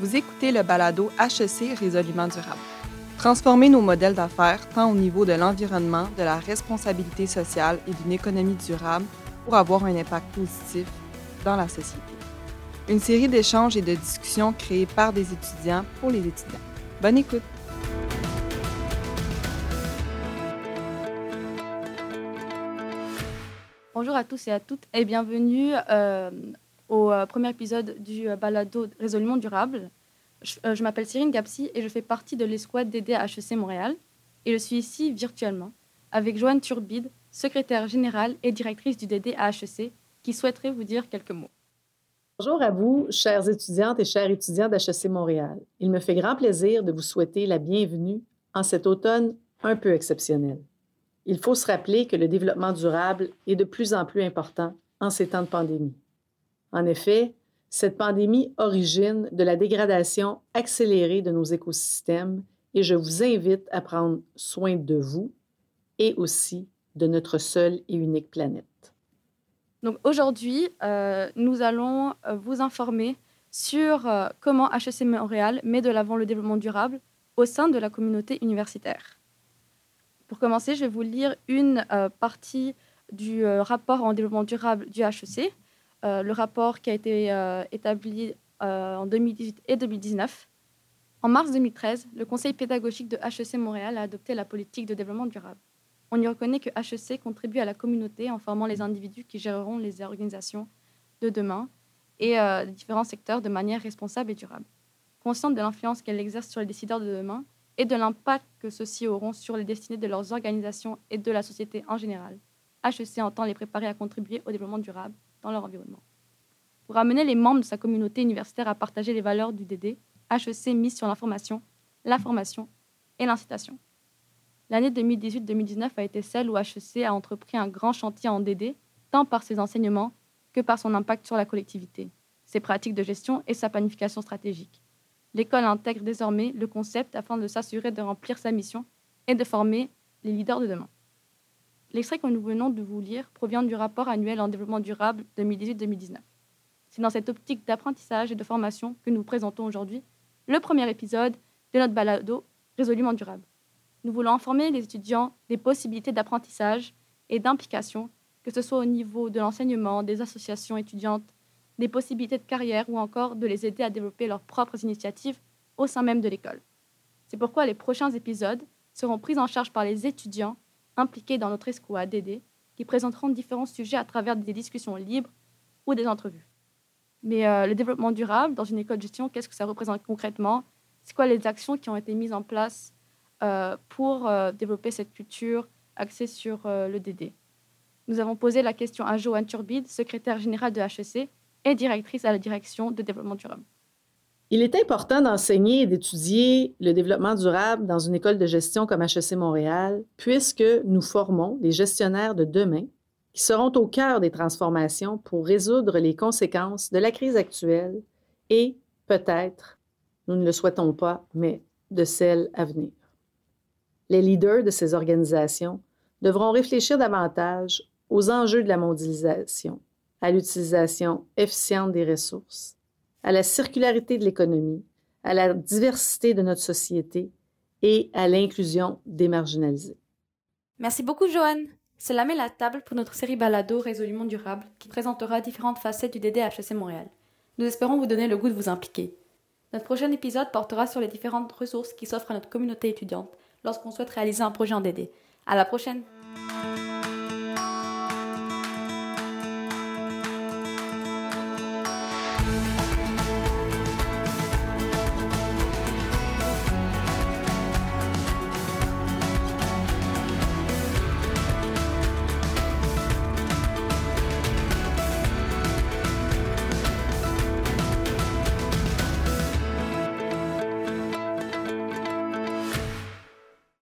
Vous écoutez le balado HEC Résolument durable. Transformer nos modèles d'affaires tant au niveau de l'environnement, de la responsabilité sociale et d'une économie durable pour avoir un impact positif dans la société. Une série d'échanges et de discussions créées par des étudiants pour les étudiants. Bonne écoute! Bonjour à tous et à toutes et bienvenue euh, au euh, premier épisode du euh, balado Résolument durable. Je, m'appelle Cyrine Gapsi et je fais partie de l'escouade d'aider à HEC Montréal. Et je suis ici virtuellement avec Joanne Turbide, secrétaire générale et directrice du DD à HEC, qui souhaiterait vous dire quelques mots. Bonjour à vous, chères étudiantes et chers étudiants d'HEC Montréal. Il me fait grand plaisir de vous souhaiter la bienvenue en cet automne un peu exceptionnel. Il faut se rappeler que le développement durable est de plus en plus important en ces temps de pandémie. En effet, cette pandémie origine de la dégradation accélérée de nos écosystèmes et je vous invite à prendre soin de vous et aussi de notre seule et unique planète. Donc aujourd'hui, euh, nous allons euh, vous informer sur euh, comment HEC Montréal met de l'avant le développement durable au sein de la communauté universitaire. Pour commencer, je vais vous lire une partie du rapport en développement durable du HEC, le rapport qui a été euh, établi euh, en 2018 et 2019. En mars 2013, le Conseil pédagogique de HEC Montréal a adopté la politique de développement durable. On y reconnaît que HEC contribue à la communauté en formant les individus qui géreront les organisations de demain et les différents secteurs de manière responsable et durable. Consciente de l'influence qu'elle exerce sur les décideurs de demain et de l'impact que ceux-ci auront sur les destinées de leurs organisations et de la société en général, HEC entend les préparer à contribuer au développement durable dans leur environnement. Pour amener les membres de sa communauté universitaire à partager les valeurs du DD, HEC mise sur l'information, la formation et l'incitation. L'année 2018-2019 a été celle où HEC a entrepris un grand chantier en DD, tant par ses enseignements que par son impact sur la collectivité, ses pratiques de gestion et sa planification stratégique. L'école intègre désormais le concept afin de s'assurer de remplir sa mission et de former les leaders de demain. L'extrait que nous venons de vous lire provient du rapport annuel en développement durable 2018-2019. C'est dans cette optique d'apprentissage et de formation que nous présentons aujourd'hui le premier épisode de notre balado résolument durable. Nous voulons informer les étudiants des possibilités d'apprentissage et d'implication, que ce soit au niveau de l'enseignement, des associations étudiantes, des possibilités de carrière ou encore de les aider à développer leurs propres initiatives au sein même de l'école. C'est pourquoi les prochains épisodes seront pris en charge par les étudiants impliqués dans notre escouade DD qui présenteront différents sujets à travers des discussions libres ou des entrevues. Mais euh, le développement durable dans une école de gestion, qu'est-ce que ça représente concrètement? C'est quoi les actions qui ont été mises en place euh, pour euh, développer cette culture axée sur le DD Nous avons posé la question à Joanne Turbide, secrétaire générale de HEC et directrice à la direction de développement durable. Il est important d'enseigner et d'étudier le développement durable dans une école de gestion comme HEC Montréal, puisque nous formons des gestionnaires de demain qui seront au cœur des transformations pour résoudre les conséquences de la crise actuelle et peut-être, nous ne le souhaitons pas, mais de celle à venir. Les leaders de ces organisations devront réfléchir davantage aux enjeux de la mondialisation, à l'utilisation efficiente des ressources, à la circularité de l'économie, à la diversité de notre société et à l'inclusion des marginalisés. Merci beaucoup, Joanne. Cela met la table pour notre série balado résolument durable qui présentera différentes facettes du DDHC Montréal. Nous espérons vous donner le goût de vous impliquer. Notre prochain épisode portera sur les différentes ressources qui s'offrent à notre communauté étudiante lorsqu'on souhaite réaliser un projet en DD. À la prochaine!